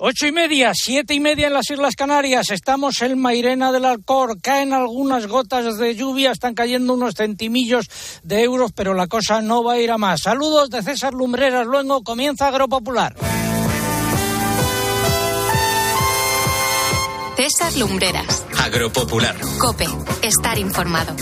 Ocho y media, siete y media en las Islas Canarias. Estamos en Mairena del Alcor. Caen algunas gotas de lluvia, están cayendo unos centimillos de euros, pero la cosa no va a ir a más. Saludos de César Lumbreras. Luego comienza Agropopular. César Lumbreras. Agropopular. Cope. Estar informado.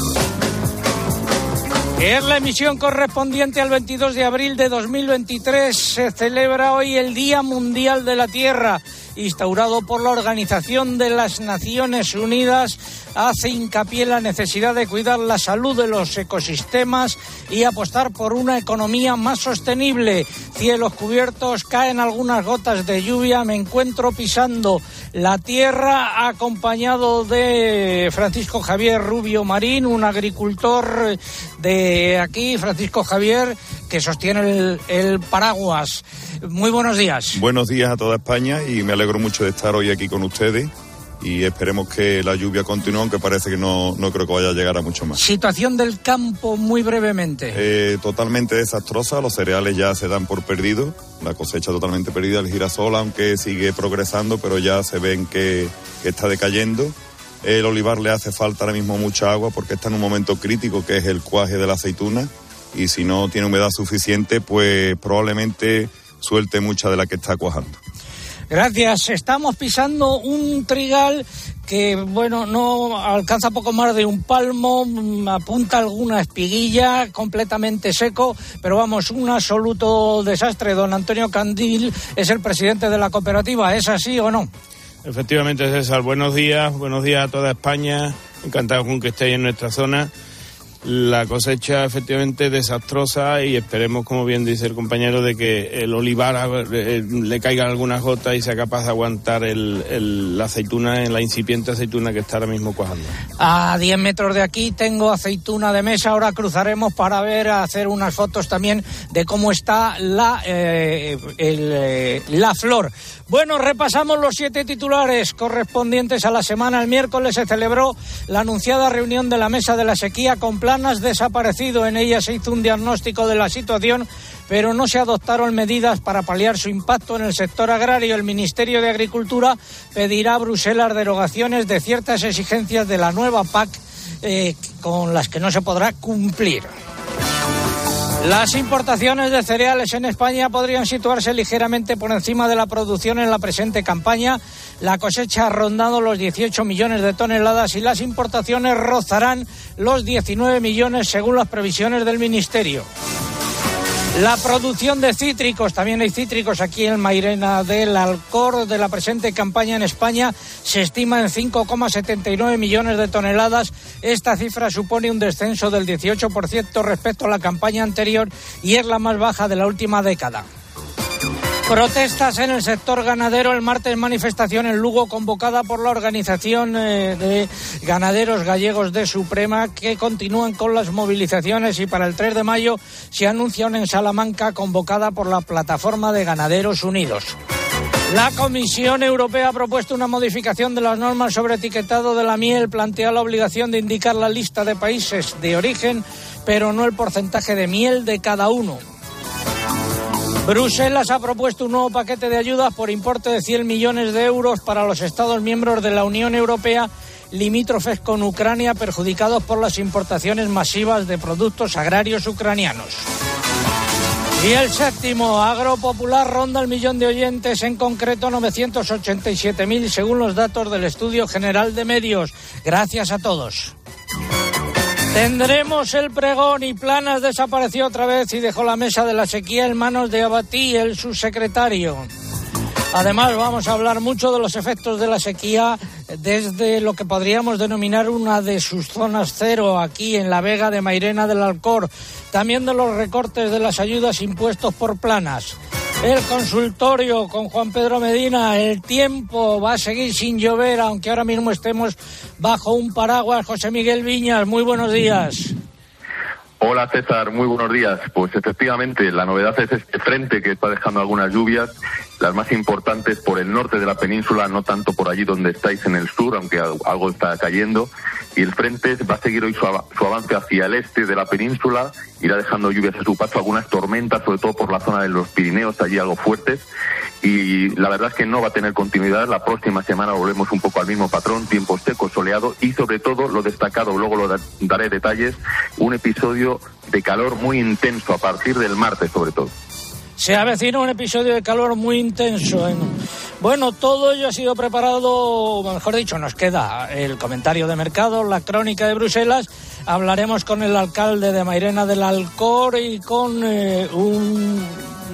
Es la emisión correspondiente al 22 de abril de 2023. Se celebra hoy el Día Mundial de la Tierra instaurado por la Organización de las Naciones Unidas, hace hincapié en la necesidad de cuidar la salud de los ecosistemas y apostar por una economía más sostenible. Cielos cubiertos, caen algunas gotas de lluvia, me encuentro pisando la tierra acompañado de Francisco Javier Rubio Marín, un agricultor de aquí, Francisco Javier, que sostiene el, el paraguas. Muy buenos días. Buenos días a toda España y me alegro mucho de estar hoy aquí con ustedes y esperemos que la lluvia continúe, aunque parece que no, no creo que vaya a llegar a mucho más. Situación del campo muy brevemente. Eh, totalmente desastrosa, los cereales ya se dan por perdidos, la cosecha totalmente perdida, el girasol aunque sigue progresando, pero ya se ven que, que está decayendo. El olivar le hace falta ahora mismo mucha agua porque está en un momento crítico que es el cuaje de la aceituna y si no tiene humedad suficiente, pues probablemente suelte mucha de la que está cuajando. Gracias. Estamos pisando un trigal que, bueno, no alcanza poco más de un palmo, mm, apunta alguna espiguilla, completamente seco, pero vamos, un absoluto desastre. Don Antonio Candil es el presidente de la cooperativa. ¿Es así o no? Efectivamente, César. Buenos días, buenos días a toda España. Encantado con que estéis en nuestra zona la cosecha efectivamente desastrosa y esperemos, como bien dice el compañero, de que el olivar eh, le caigan algunas gotas y sea capaz de aguantar el, la aceituna, la incipiente aceituna que está ahora mismo cuajando. A 10 metros de aquí tengo aceituna de mesa, ahora cruzaremos para ver, hacer unas fotos también de cómo está la, eh, eh, la flor. Bueno, repasamos los siete titulares correspondientes a la semana. El miércoles se celebró la anunciada reunión de la mesa de la sequía con desaparecido. En ella se hizo un diagnóstico de la situación, pero no se adoptaron medidas para paliar su impacto en el sector agrario. El Ministerio de Agricultura pedirá a Bruselas derogaciones de ciertas exigencias de la nueva PAC eh, con las que no se podrá cumplir. Las importaciones de cereales en España podrían situarse ligeramente por encima de la producción en la presente campaña. La cosecha ha rondado los 18 millones de toneladas y las importaciones rozarán los 19 millones según las previsiones del Ministerio. La producción de cítricos, también hay cítricos aquí en Mairena del Alcor de la presente campaña en España, se estima en 5,79 millones de toneladas. Esta cifra supone un descenso del 18% respecto a la campaña anterior y es la más baja de la última década. Protestas en el sector ganadero. El martes manifestación en Lugo convocada por la Organización eh, de Ganaderos Gallegos de Suprema que continúan con las movilizaciones y para el 3 de mayo se anuncia una en Salamanca convocada por la Plataforma de Ganaderos Unidos. La Comisión Europea ha propuesto una modificación de las normas sobre etiquetado de la miel. Plantea la obligación de indicar la lista de países de origen, pero no el porcentaje de miel de cada uno. Bruselas ha propuesto un nuevo paquete de ayudas por importe de 100 millones de euros para los Estados miembros de la Unión Europea limítrofes con Ucrania perjudicados por las importaciones masivas de productos agrarios ucranianos. Y el séptimo, Agropopular ronda el millón de oyentes, en concreto 987.000 según los datos del Estudio General de Medios. Gracias a todos. Tendremos el pregón y Planas desapareció otra vez y dejó la mesa de la sequía en manos de Abatí, el subsecretario. Además, vamos a hablar mucho de los efectos de la sequía desde lo que podríamos denominar una de sus zonas cero aquí en la Vega de Mairena del Alcor. También de los recortes de las ayudas impuestos por planas. El consultorio con Juan Pedro Medina. El tiempo va a seguir sin llover, aunque ahora mismo estemos bajo un paraguas. José Miguel Viñas, muy buenos días. Hola César, muy buenos días. Pues efectivamente, la novedad es este frente que está dejando algunas lluvias, las más importantes por el norte de la península, no tanto por allí donde estáis en el sur, aunque algo está cayendo. Y el frente va a seguir hoy su, avance hacia el este de la península, irá dejando lluvias a su paso, algunas tormentas, sobre todo por la zona de los Pirineos, allí algo fuertes y la verdad es que no va a tener continuidad. La próxima semana volvemos un poco al mismo patrón, tiempo seco, soleado y sobre todo lo destacado, luego lo daré detalles, un episodio de calor muy intenso a partir del martes sobre todo. Se avecina un episodio de calor muy intenso. En... Bueno, todo ello ha sido preparado, mejor dicho, nos queda el comentario de mercado, la crónica de Bruselas. Hablaremos con el alcalde de Mairena del Alcor y con eh, un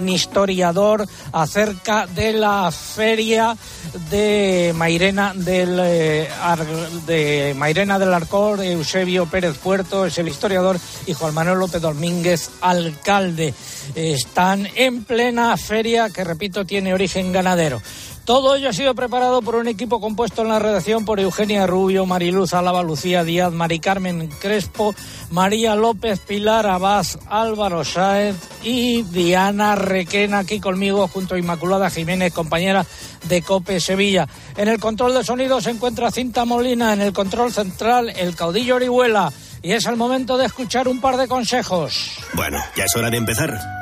historiador acerca de la feria de Mairena del eh, Mairena del Arcor, Eusebio Pérez Puerto es el historiador y Juan Manuel López Domínguez, alcalde. Están en plena feria que repito tiene origen ganadero. Todo ello ha sido preparado por un equipo compuesto en la redacción por Eugenia Rubio, Mariluz Álava, Lucía Díaz, Mari Carmen Crespo, María López, Pilar Abás, Álvaro Sáez y Diana Requena aquí conmigo junto a Inmaculada Jiménez, compañera de Cope Sevilla. En el control de sonido se encuentra Cinta Molina, en el control central el caudillo Orihuela y es el momento de escuchar un par de consejos. Bueno, ya es hora de empezar.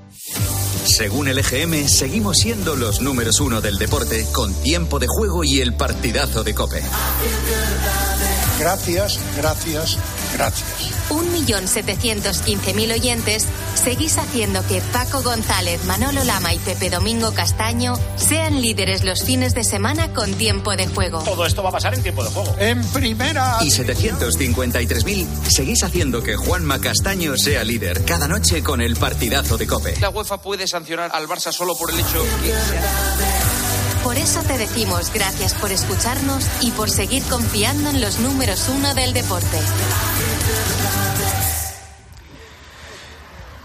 Según el EGM, seguimos siendo los números uno del deporte con tiempo de juego y el partidazo de Cope. Gracias, gracias, gracias. 1.715.000 oyentes, seguís haciendo que Paco González, Manolo Lama y Pepe Domingo Castaño sean líderes los fines de semana con tiempo de juego. Todo esto va a pasar en tiempo de juego. En primera. Y 753.000 seguís haciendo que Juanma Castaño sea líder cada noche con el partidazo de Cope. La UEFA puede sancionar al Barça solo por el hecho que... Por eso te decimos gracias por escucharnos y por seguir confiando en los números uno del deporte.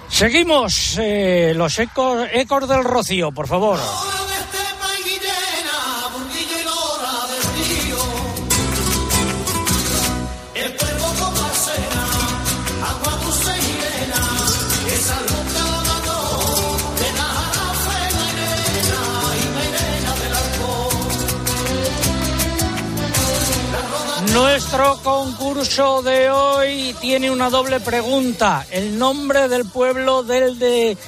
Seguimos eh, los ecos, ecos del Rocío, por favor. Nuestro concurso de hoy tiene una doble pregunta. El nombre del pueblo desde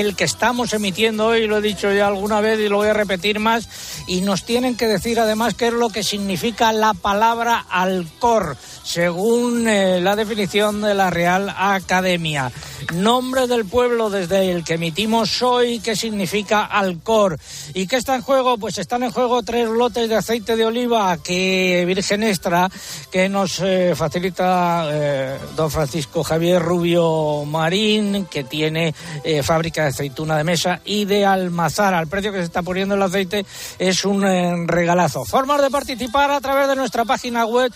el que estamos emitiendo hoy, lo he dicho ya alguna vez y lo voy a repetir más, y nos tienen que decir además qué es lo que significa la palabra alcor, según eh, la definición de la Real Academia. Nombre del pueblo desde el que emitimos hoy, qué significa alcor. ¿Y qué está en juego? Pues están en juego tres lotes de aceite de oliva que Virgen Extra que nos eh, facilita eh, don Francisco Javier Rubio Marín, que tiene fábrica de aceituna de mesa y de almazar. Al precio que se está poniendo el aceite es un regalazo. Formas de participar a través de nuestra página web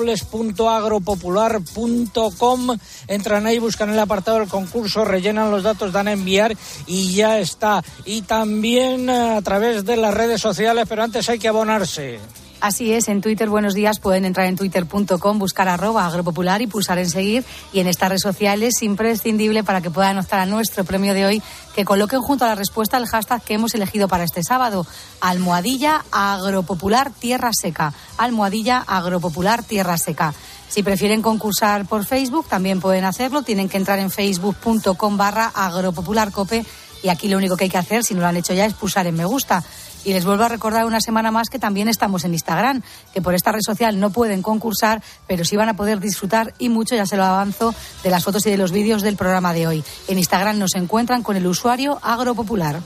www.agropopular.com. Entran ahí, buscan el apartado del concurso, rellenan los datos, dan a enviar y ya está. Y también a través de las redes sociales, pero antes hay que abonarse. Así es, en Twitter, buenos días, pueden entrar en twitter.com, buscar arroba agropopular y pulsar en seguir. Y en estas redes sociales, imprescindible para que puedan optar a nuestro premio de hoy, que coloquen junto a la respuesta el hashtag que hemos elegido para este sábado, almohadilla agropopular tierra seca. Almohadilla agropopular tierra seca. Si prefieren concursar por Facebook, también pueden hacerlo. Tienen que entrar en facebook.com barra agropopularcope y aquí lo único que hay que hacer, si no lo han hecho ya, es pulsar en me gusta. Y les vuelvo a recordar una semana más que también estamos en Instagram, que por esta red social no pueden concursar, pero sí van a poder disfrutar y mucho, ya se lo avanzo, de las fotos y de los vídeos del programa de hoy. En Instagram nos encuentran con el usuario Agropopular.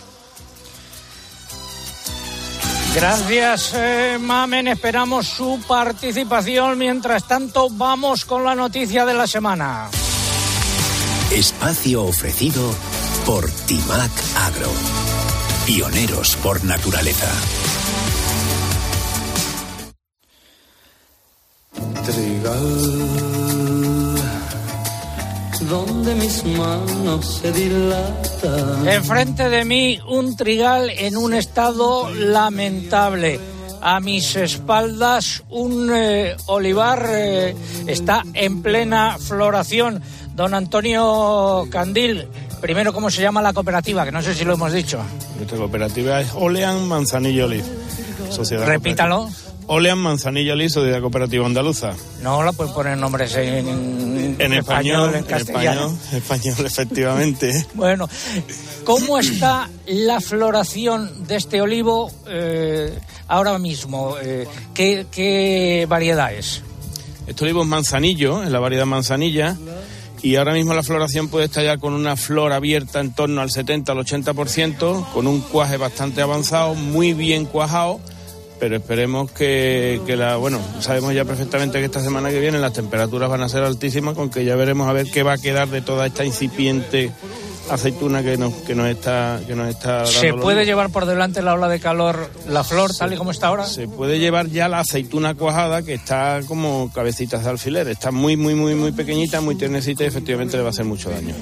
Gracias, eh, Mamen. Esperamos su participación. Mientras tanto, vamos con la noticia de la semana. Espacio ofrecido por Timac Agro. Pioneros por naturaleza. Trigal donde mis manos se dilatan. Enfrente de mí un trigal en un estado lamentable. A mis espaldas un eh, olivar eh, está en plena floración. Don Antonio Candil, primero, ¿cómo se llama la cooperativa? Que no sé si lo hemos dicho. Nuestra cooperativa es Olean Manzanillo Olive. Sociedad Repítalo. Olean Manzanillo Olive, Sociedad Cooperativa Andaluza. No la pueden poner nombres en, En español, en en castellano. español, español, efectivamente. Bueno, ¿cómo está la floración de este olivo eh, ahora mismo? Eh, ¿qué, ¿Qué variedad es? Este olivo es manzanillo, es la variedad manzanilla. Y ahora mismo la floración puede estar ya con una flor abierta en torno al 70 al 80%, con un cuaje bastante avanzado, muy bien cuajado, pero esperemos que, que la, bueno, sabemos ya perfectamente que esta semana que viene las temperaturas van a ser altísimas, con que ya veremos a ver qué va a quedar de toda esta incipiente aceituna que nos, que nos está que nos está dando ¿Se puede llevar por delante la ola de calor la flor tal y como está ahora? Se puede llevar ya la aceituna cuajada que está como cabecitas de alfiler. Está muy, muy, muy, muy pequeñita, muy tiernecita y efectivamente le va a hacer mucho daño.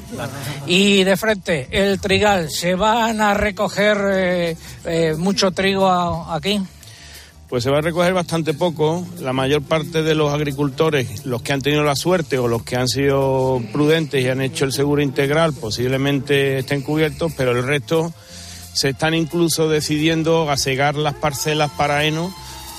Y de frente, el trigal, ¿se van a recoger eh, eh, mucho trigo a- aquí? Pues se va a recoger bastante poco. La mayor parte de los agricultores, los que han tenido la suerte o los que han sido prudentes y han hecho el seguro integral, posiblemente estén cubiertos, pero el resto se están incluso decidiendo a cegar las parcelas para heno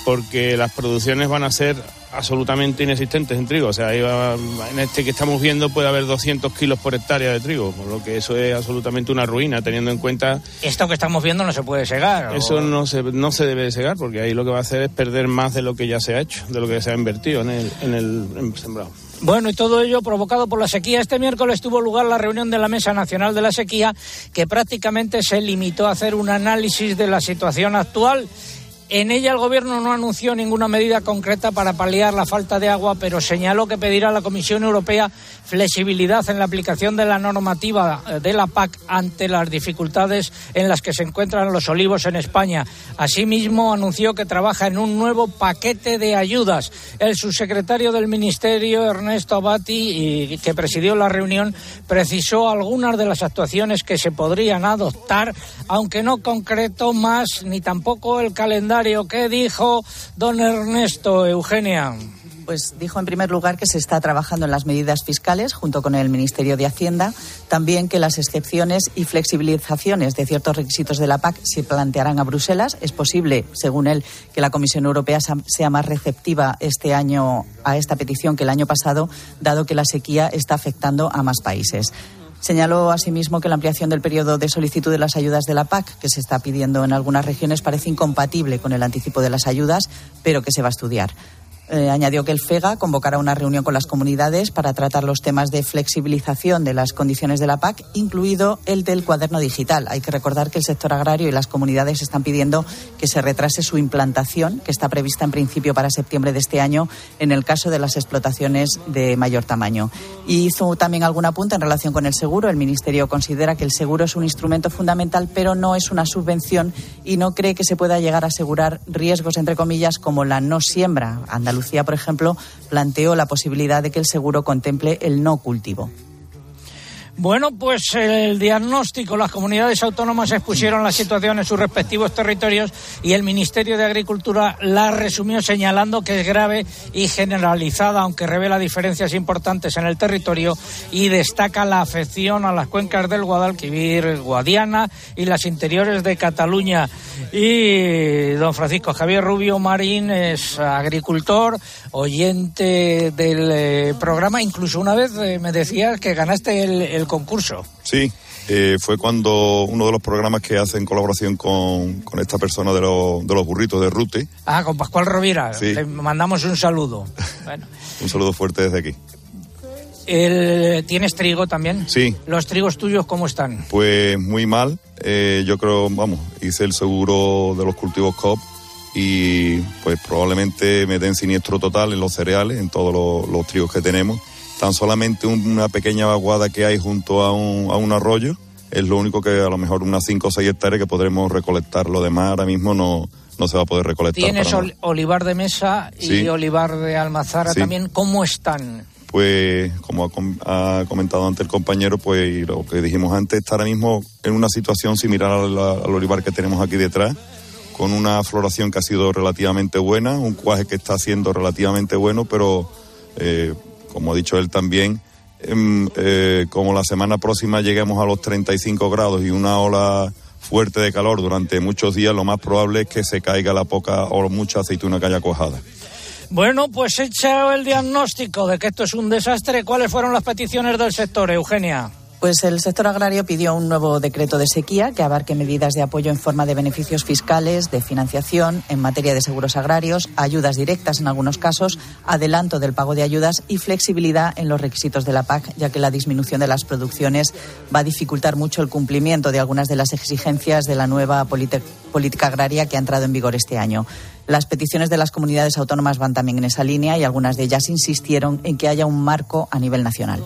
porque las producciones van a ser absolutamente inexistentes en trigo. O sea, ahí va- en este que estamos viendo puede haber 200 kilos por hectárea de trigo, por lo que eso es absolutamente una ruina, teniendo en cuenta Esto que estamos viendo no se puede segar. ¿o? eso no se, no se debe de cegar, porque ahí lo que va a hacer es perder más de lo que ya se ha hecho, de lo que se ha invertido en el, en el en sembrado. Bueno, y todo ello provocado por la sequía. Este miércoles tuvo lugar la reunión de la Mesa Nacional de la Sequía, que prácticamente se limitó a hacer un análisis de la situación actual. En ella el Gobierno no anunció ninguna medida concreta para paliar la falta de agua, pero señaló que pedirá a la Comisión Europea flexibilidad en la aplicación de la normativa eh, de la PAC ante las dificultades en las que se encuentran los olivos en España. Asimismo, anunció que trabaja en un nuevo paquete de ayudas. El subsecretario del Ministerio, Ernesto Abati, que presidió la reunión, precisó algunas de las actuaciones que se podrían adoptar, aunque no concretó más ni tampoco el calendario. ¿Qué dijo don Ernesto Eugenia? Pues dijo en primer lugar que se está trabajando en las medidas fiscales junto con el Ministerio de Hacienda, también que las excepciones y flexibilizaciones de ciertos requisitos de la PAC se plantearán a Bruselas. Es posible, según él, que la Comisión Europea sea más receptiva este año a esta petición que el año pasado, dado que la sequía está afectando a más países. Señaló asimismo que la ampliación del periodo de solicitud de las ayudas de la PAC, que se está pidiendo en algunas regiones, parece incompatible con el anticipo de las ayudas, pero que se va a estudiar. Eh, añadió que el FEGA convocará una reunión con las comunidades para tratar los temas de flexibilización de las condiciones de la PAC, incluido el del cuaderno digital. Hay que recordar que el sector agrario y las comunidades están pidiendo que se retrase su implantación, que está prevista en principio para septiembre de este año, en el caso de las explotaciones de mayor tamaño. Y hizo también algún apunte en relación con el seguro. El Ministerio considera que el seguro es un instrumento fundamental, pero no es una subvención y no cree que se pueda llegar a asegurar riesgos, entre comillas, como la no siembra. Andalucía, por ejemplo, planteó la posibilidad de que el seguro contemple el no cultivo. Bueno, pues el diagnóstico, las comunidades autónomas expusieron la situación en sus respectivos territorios y el Ministerio de Agricultura la resumió señalando que es grave y generalizada, aunque revela diferencias importantes en el territorio y destaca la afección a las cuencas del Guadalquivir, Guadiana y las interiores de Cataluña. Y don Francisco Javier Rubio Marín es agricultor, oyente del eh, programa, incluso una vez eh, me decías que ganaste el, el concurso. Sí, eh, fue cuando uno de los programas que hace en colaboración con, con esta persona de, los- de los burritos de Rute. Ah, con Pascual Rovira. Sí. Le mandamos un saludo. Bueno, Un saludo fuerte desde aquí. el- ¿Tienes trigo también? Sí, ¿Los trigos tuyos cómo están? pues muy mal. Eh, yo creo, vamos, hice el seguro de los cultivos COP y pues probablemente me den siniestro total en los cereales, en todos los, los trigos que tenemos. Tan solamente una pequeña vaguada que hay junto a un, a un arroyo es lo único que a lo mejor unas 5 o 6 hectáreas que podremos recolectar. Lo demás ahora mismo no, no se va a poder recolectar. Tienes ol- olivar de mesa y Sí. olivar de almazara Sí. también. ¿Cómo están? pues como ha, comentado antes el compañero, pues y lo que dijimos antes, está ahora mismo en una situación similar al, al olivar que tenemos aquí detrás, con una floración que ha sido relativamente buena, un cuaje que está siendo relativamente bueno, pero eh, como ha dicho él también, em, eh, como la semana próxima lleguemos a los 35 grados y una ola fuerte de calor durante muchos días, lo más probable es que se caiga la poca o mucha aceituna que haya cuajada. Bueno, pues hecho el diagnóstico de que esto es un desastre, ¿cuáles fueron las peticiones del sector, Eugenia? Pues el sector agrario pidió un nuevo decreto de sequía que abarque medidas de apoyo en forma de beneficios fiscales, de financiación en materia de seguros agrarios, ayudas directas en algunos casos, adelanto del pago de ayudas y flexibilidad en los requisitos de la PAC, ya que la disminución de las producciones va a dificultar mucho el cumplimiento de algunas de las exigencias de la nueva política agraria que ha entrado en vigor este año. Las peticiones de las comunidades autónomas van también en esa línea y algunas de ellas insistieron en que haya un marco a nivel nacional.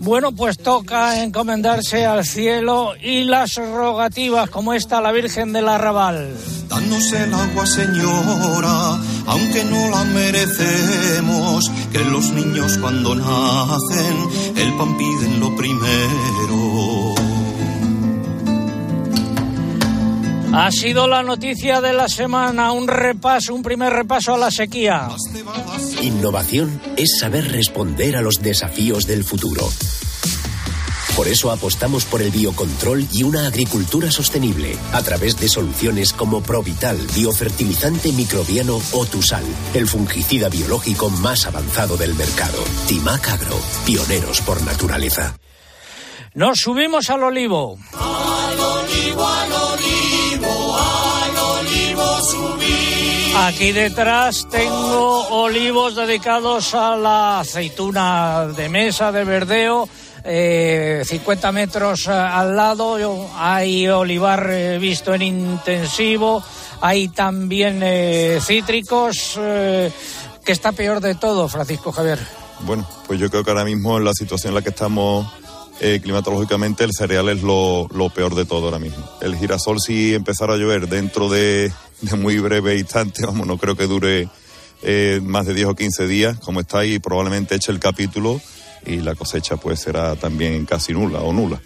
Bueno, pues toca encomendarse al cielo y las rogativas como esta la Virgen del Arrabal. Danos el agua, señora, aunque no la merecemos, que los niños cuando nacen el pan piden lo primero. Ha sido la noticia de la semana, un repaso, un primer repaso a la sequía. Innovación es saber responder a los desafíos del futuro. Por eso apostamos por el biocontrol y una agricultura sostenible a través de soluciones como Provital, biofertilizante microbiano o Tusal, el fungicida biológico más avanzado del mercado. Timac Agro, pioneros por naturaleza. Nos subimos al olivo. Al olivo, Aquí detrás tengo olivos dedicados a la aceituna de mesa de verdeo. 50 eh, metros eh, al lado hay olivar eh, visto en intensivo, hay también cítricos, que está peor de todo, Francisco Javier. Bueno, pues yo creo que ahora mismo en la situación en la que estamos climatológicamente el cereal es lo, lo, peor de todo ahora mismo. El girasol si empezara a llover dentro de, de muy breve instante, vamos, no creo que dure eh, más de 10 o 15 días, como está ahí, probablemente eche el capítulo y la cosecha pues será también casi nula o nula.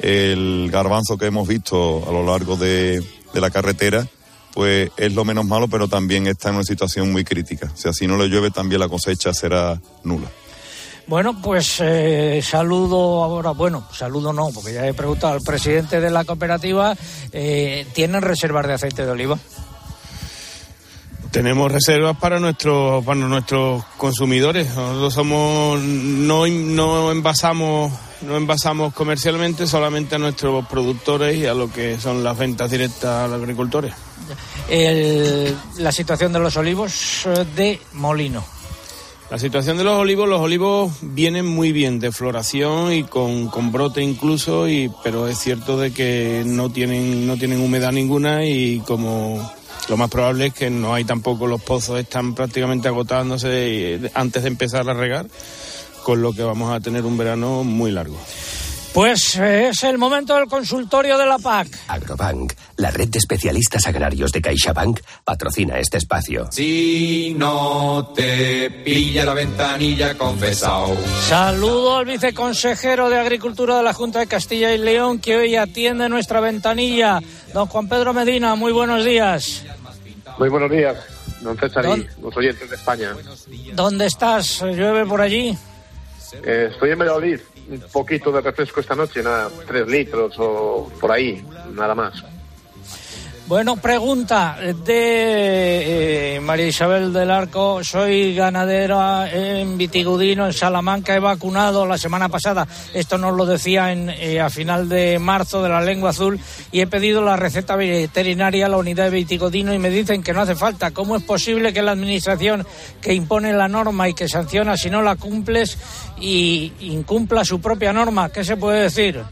El garbanzo que hemos visto a lo largo de, de la carretera, pues es lo menos malo, pero también está en una situación muy crítica. O sea, si no le llueve, también la cosecha será nula. Bueno, pues eh, saludo ahora, bueno, saludo no, porque ya he preguntado al presidente de la cooperativa, eh, ¿tienen reservas de aceite de oliva? Tenemos reservas para nuestros para nuestros consumidores. Nosotros somos no no envasamos no envasamos comercialmente solamente a nuestros productores y a lo que son las ventas directas a los agricultores. la situación de los olivos eh, de molino. La situación de los olivos, los olivos vienen muy bien de floración y con, con, brote incluso, y, pero es cierto de que no tienen, no tienen humedad ninguna y como lo más probable es que no hay tampoco los pozos, están prácticamente agotándose antes de empezar a regar, con lo que vamos a tener un verano muy largo. Pues eh, es el momento del consultorio de la PAC. Agrobank, la red de especialistas agrarios de CaixaBank, patrocina este espacio. Si no te pilla la ventanilla, confesado. Saludo al viceconsejero de Agricultura de la Junta de Castilla y León que hoy atiende nuestra ventanilla. Don Juan Pedro Medina, muy buenos días. Muy buenos días, don César y los oyentes de España. ¿Dónde estás? ¿Llueve por allí? Eh, estoy en Valladolid un poquito de refresco esta noche, nada, tres litros o por ahí, nada más. Bueno, pregunta de eh, María Isabel del Arco. Soy ganadera en Vitigudino, en Salamanca. He vacunado la semana pasada. Esto nos lo decía en, eh, a final de marzo de la lengua azul. Y he pedido la receta veterinaria a la unidad de Vitigudino y me dicen que no hace falta. ¿Cómo es posible que la administración que impone la norma y que sanciona si no la cumples y incumpla su propia norma? ¿Qué se puede decir?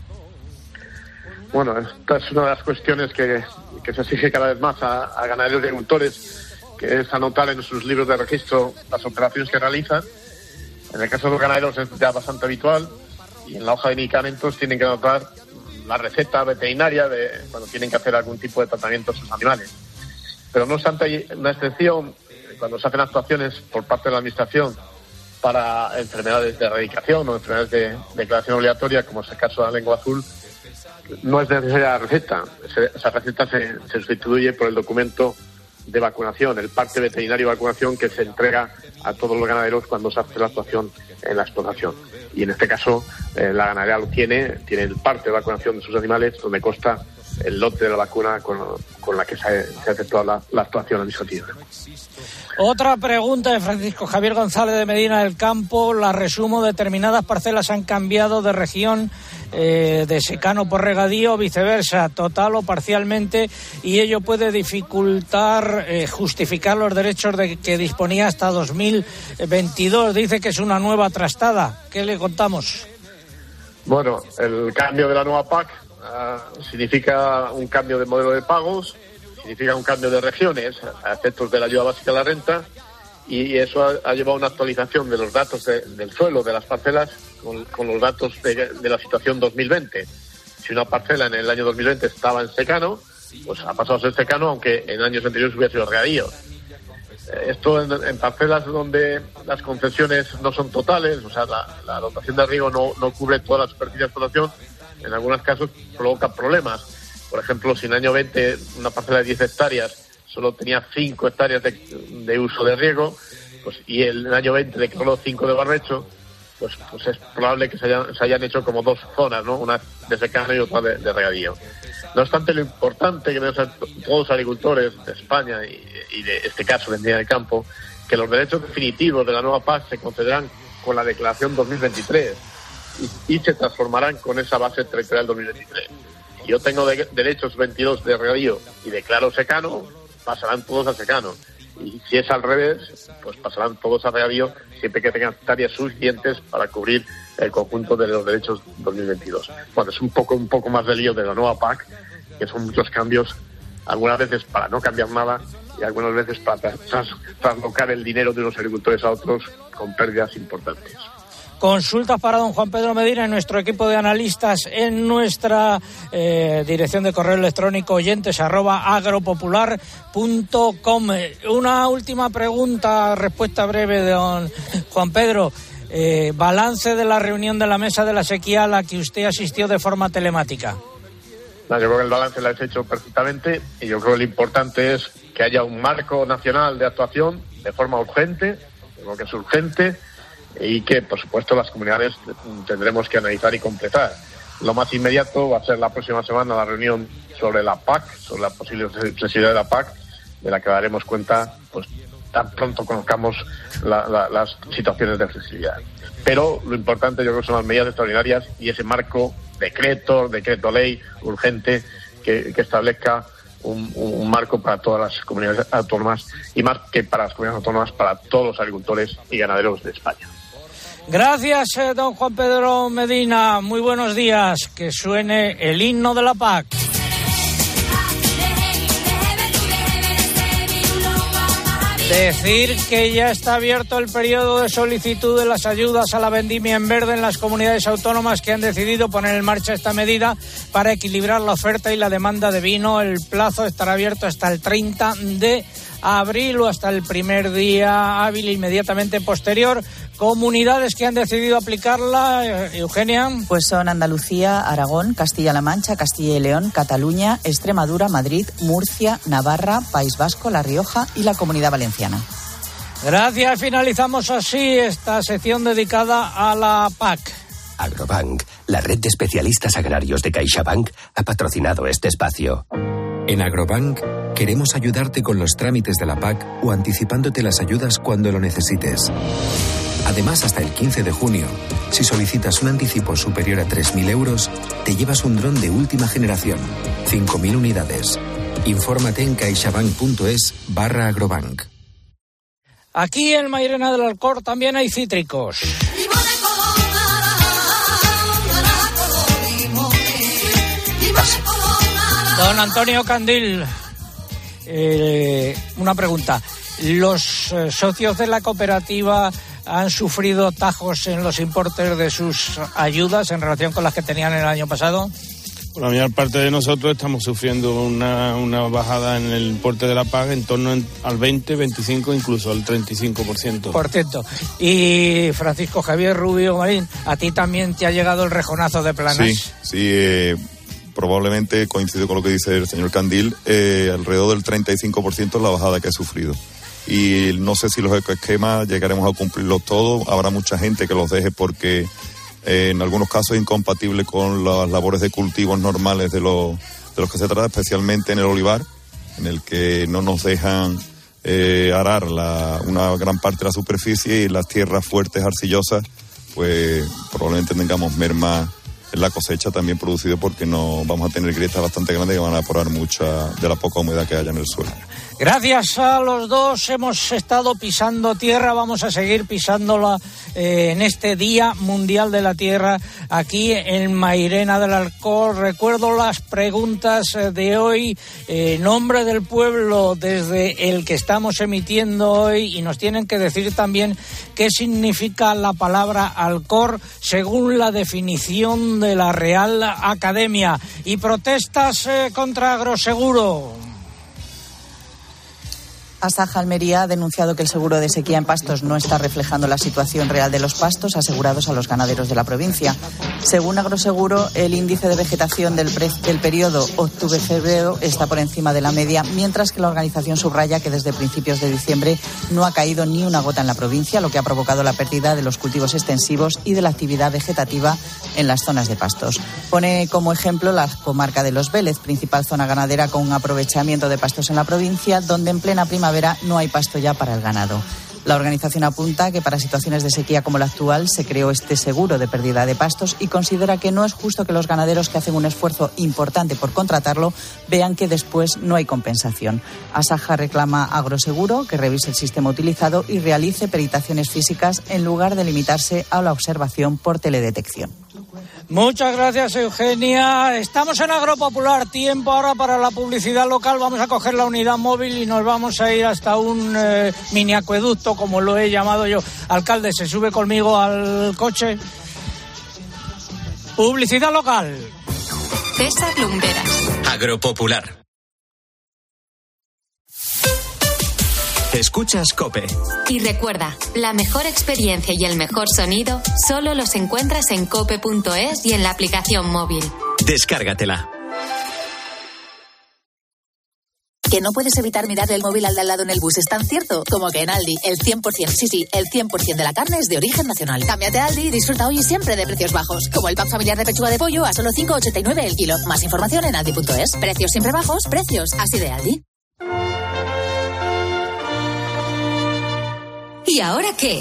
Bueno, esta es una de las cuestiones que se exige cada vez más a, ganaderos y agricultores, que es anotar en sus libros de registro las operaciones que realizan. En el caso de los ganaderos es ya bastante habitual y en la hoja de medicamentos tienen que anotar la receta veterinaria de cuando tienen que hacer algún tipo de tratamiento a sus animales. Pero no obstante, hay una excepción cuando se hacen actuaciones por parte de la Administración para enfermedades de erradicación o enfermedades de declaración obligatoria, como es el caso de la lengua azul, no es necesaria la receta. Esa receta se, se sustituye por el documento de vacunación, el parte veterinario de vacunación que se entrega a todos los ganaderos cuando se hace la actuación en la explotación. Y en este caso, eh, la ganadería lo tiene, tiene el parte de vacunación de sus animales, donde consta el lote de la vacuna con, la que se ha, se ha efectuado la, la actuación administrativa. Otra pregunta de Francisco Javier González de Medina del Campo. La resumo, determinadas parcelas han cambiado de región eh, de secano por regadío, viceversa, total o parcialmente, y ello puede dificultar eh, justificar los derechos de que disponía hasta 2022. Dice que es una nueva trastada. ¿Qué le contamos? Bueno, el cambio de la nueva PAC ah, significa un cambio de modelo de pagos, significa un cambio de regiones a efectos de la ayuda básica a la renta y eso ha, llevado a una actualización de los datos de- del suelo de las parcelas con, los datos de, la situación 2020. Si una parcela en el año 2020 estaba en secano, pues ha pasado a ser secano, aunque en años anteriores hubiera sido regadío. Eh, Esto en, en parcelas donde las concesiones no son totales, o sea, la, la dotación de riego no, no cubre toda la superficie de explotación, en algunos casos provoca problemas. Por ejemplo, si en el año 20 una parcela de 10 hectáreas solo tenía 5 hectáreas de, uso de riego, pues, y el, el año 20 declaró 5 de barbecho, pues, pues es probable que se hayan, hecho como dos zonas, ¿no? Una de secano y otra de, regadío. No obstante, lo importante que todos los agricultores de España y, y de este caso de Medina del Campo, que los derechos definitivos de la nueva PAC se concederán con la declaración 2023 y, y se transformarán con esa base territorial 2023. Yo tengo de- derechos 22 de regadío y declaro secano, pasarán todos a secano. Y si es al revés, pues pasarán todos a regadío siempre que tengan hectáreas suficientes para cubrir el conjunto de los derechos 2022. Bueno, es un poco, un poco más de lío de la nueva PAC, que son muchos cambios, algunas veces para no cambiar nada y algunas veces para tras- traslocar el dinero de unos agricultores a otros con pérdidas importantes. Consultas para don Juan Pedro Medina en nuestro equipo de analistas en nuestra eh, dirección de correo electrónico oyentes arroba agropopular.com. Una última pregunta, respuesta breve de don Juan Pedro. Eh, balance de la reunión de la mesa de la sequía a la que usted asistió de forma telemática. No, yo creo que el balance lo has hecho perfectamente y yo creo que lo importante es que haya un marco nacional de actuación de forma urgente, creo que es urgente, y que, por supuesto, las comunidades tendremos que analizar y completar. Lo más inmediato va a ser la próxima semana la reunión sobre la PAC, sobre la posible necesidad de la PAC, de la que daremos cuenta pues tan pronto conozcamos la- la- las situaciones de accesibilidad. Pero lo importante yo creo que son las medidas extraordinarias y ese marco decreto, decreto ley urgente que, establezca un- un marco para todas las comunidades autónomas y más que para las comunidades autónomas, para todos los agricultores y ganaderos de España. Gracias, eh, don Juan Pedro Medina. Muy buenos días. Que suene el himno de la PAC. Decir que ya está abierto el periodo de solicitud de las ayudas a la vendimia en verde en las comunidades autónomas que han decidido poner en marcha esta medida para equilibrar la oferta y la demanda de vino. El plazo estará abierto hasta el 30 de abril o hasta el primer día hábil inmediatamente posterior. Comunidades que han decidido aplicarla, eh, Eugenia. Pues son Andalucía, Aragón, Castilla-La Mancha, Castilla y León, Cataluña, Extremadura, Madrid, Murcia, Navarra, País Vasco, La Rioja y la Comunidad Valenciana. Gracias. Finalizamos así esta sección dedicada a la PAC. Agrobank, la red de especialistas agrarios de CaixaBank, ha patrocinado este espacio. En Agrobank queremos ayudarte con los trámites de la PAC o anticipándote las ayudas cuando lo necesites. Además, hasta el 15 de junio, si solicitas un anticipo superior a 3.000 euros, te llevas un dron de última generación, 5.000 unidades. Infórmate en caixabank.es barra agrobank. Aquí en Mairena del Alcor también hay cítricos. Don Antonio Candil, eh, una pregunta. ¿Los eh, socios de la cooperativa han sufrido tajos en los importes de sus ayudas en relación con las que tenían el año pasado? La mayor parte de nosotros estamos sufriendo una, una bajada en el importe de la paga en torno al 20, 25, incluso al 35%. Por cierto. Y Francisco Javier Rubio Marín, a ti también te ha llegado el rejonazo de planas. Sí, sí, eh, probablemente coincido con lo que dice el señor Candil, eh, alrededor del 35% es la bajada que he sufrido. Y no sé si los ecoesquemas llegaremos a cumplirlos todos, habrá mucha gente que los deje porque eh, en algunos casos es incompatible con las labores de cultivos normales de los, de los que se trata, especialmente en el olivar, en el que no nos dejan eh, arar la- una gran parte de la superficie y las tierras fuertes, arcillosas, pues probablemente tengamos merma la cosecha también producido porque no vamos a tener grietas bastante grandes que van a evaporar mucha de la poca humedad que haya en el suelo. Gracias a los dos hemos estado pisando tierra, vamos a seguir pisándola eh, en este Día Mundial de la Tierra aquí en Mairena del Alcor. Recuerdo las preguntas eh, de hoy, eh, nombre del pueblo desde el que estamos emitiendo hoy y nos tienen que decir también qué significa la palabra Alcor según la definición de la Real Academia. Y protestas eh, contra Agroseguro. Asaja Almería ha denunciado que el seguro de sequía en pastos no está reflejando la situación real de los pastos asegurados a los ganaderos de la provincia. Según Agroseguro, el índice de vegetación del, del periodo octubre-febrero está por encima de la media, mientras que la organización subraya que desde principios de diciembre no ha caído ni una gota en la provincia, lo que ha provocado la pérdida de los cultivos extensivos y de la actividad vegetativa en las zonas de pastos. Pone como ejemplo la comarca de Los Vélez, principal zona ganadera con un aprovechamiento de pastos en la provincia, donde en plena primavera no hay pasto ya para el ganado. La organización apunta que para situaciones de sequía como la actual se creó este seguro de pérdida de pastos y considera que no es justo que los ganaderos que hacen un esfuerzo importante por contratarlo vean que después no hay compensación. Asaja reclama Agroseguro que revise el sistema utilizado y realice peritaciones físicas en lugar de limitarse a la observación por teledetección. Muchas gracias, Eugenia. Estamos en Agropopular. Tiempo ahora para la publicidad local. Vamos a coger la unidad móvil y nos vamos a ir hasta un eh, mini acueducto, como lo he llamado yo. Alcalde, ¿se sube conmigo al coche? Publicidad local. César Lumberas. Agropopular. Escuchas Cope. Y recuerda, la mejor experiencia y el mejor sonido solo los encuentras en cope.es y en la aplicación móvil. Descárgatela. Que no puedes evitar mirar el móvil al de al lado en el bus es tan cierto como que en Aldi el 100%, sí, sí, el 100% de la carne es de origen nacional. Cámbiate a Aldi y disfruta hoy y siempre de precios bajos, como el pack familiar de pechuga de pollo a solo 5,89 el kilo. Más información en aldi.es. Precios siempre bajos, precios así de Aldi. ¿Y ahora qué?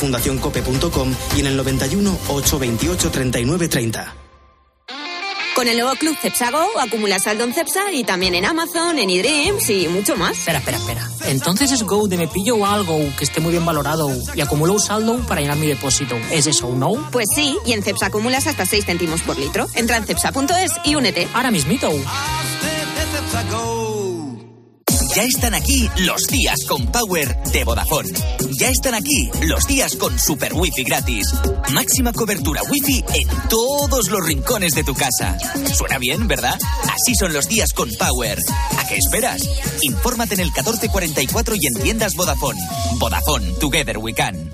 fundacioncope.com y en el 91 828 39 30. Con el nuevo club Cepsago acumulas saldo en Cepsa y también en Amazon, en eDreams y mucho más. Espera, espera, espera. Entonces es Go de me pillo algo que esté muy bien valorado y acumulo un saldo para llenar mi depósito. ¿Es eso, no? Pues sí, y en Cepsa acumulas hasta 6 céntimos por litro. Entra en cepsa.es y únete. Ahora mismito. Ya están aquí los días con Power de Vodafone. Ya están aquí los días con Super Wi-Fi gratis. Máxima cobertura Wi-Fi en todos los rincones de tu casa. Suena bien, ¿verdad? Así son los días con Power. ¿A qué esperas? Infórmate en el 1444 y en tiendas Vodafone. Vodafone, Together We Can.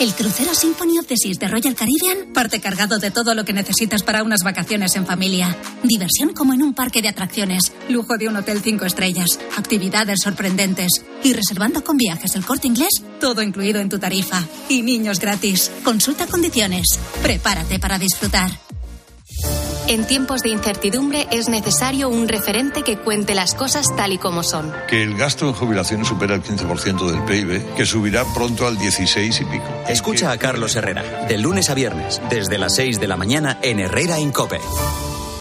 El crucero Symphony of the Seas de Royal Caribbean parte cargado de todo lo que necesitas para unas vacaciones en familia. Diversión como en un parque de atracciones, lujo de un hotel cinco estrellas, actividades sorprendentes y reservando con viajes el corte inglés, todo incluido en tu tarifa. Y niños gratis. Consulta condiciones. Prepárate para disfrutar. En tiempos de incertidumbre es necesario un referente que cuente las cosas tal y como son. Que el gasto en jubilaciones supera el 15% del PIB, que subirá pronto al 16 y pico. Escucha a Carlos Herrera, de lunes a viernes, desde las 6 de la mañana en Herrera Incope.